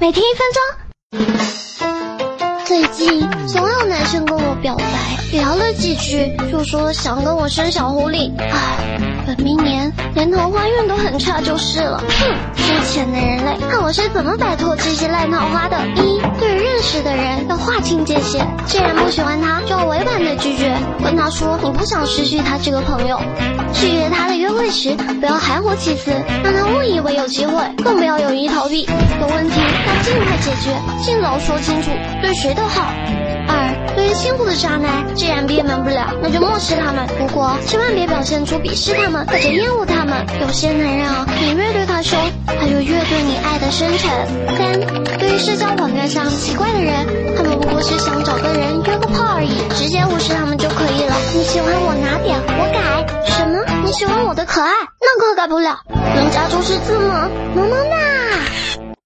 每天一分钟。最近总有男生跟我表白，聊了几句就说想跟我生小狐狸。唉。本命年连桃花运都很差就是了，哼！肤浅的人类，看我是怎么摆脱这些烂桃花的。一，对认识的人要划清界限，既然不喜欢他，说你不想失去他这个朋友。拒绝他的约会时，不要含糊其辞，让他误以为有机会，更不要有意逃避。有问题要尽快解决，尽早说清楚，对谁都好。二对于辛苦的渣男，既然避免不了，那就漠视他们。不过千万别表现出鄙视他们或者厌恶他们。有些男人啊，你越对他凶，他就越对你爱的深沉。三，对于社交网站上奇怪的人，他们不过是想找个人，接无视他们就可以了。你喜欢我哪点，我改。什么？你喜欢我的可爱，那可改不了。能加注释字吗？萌萌哒。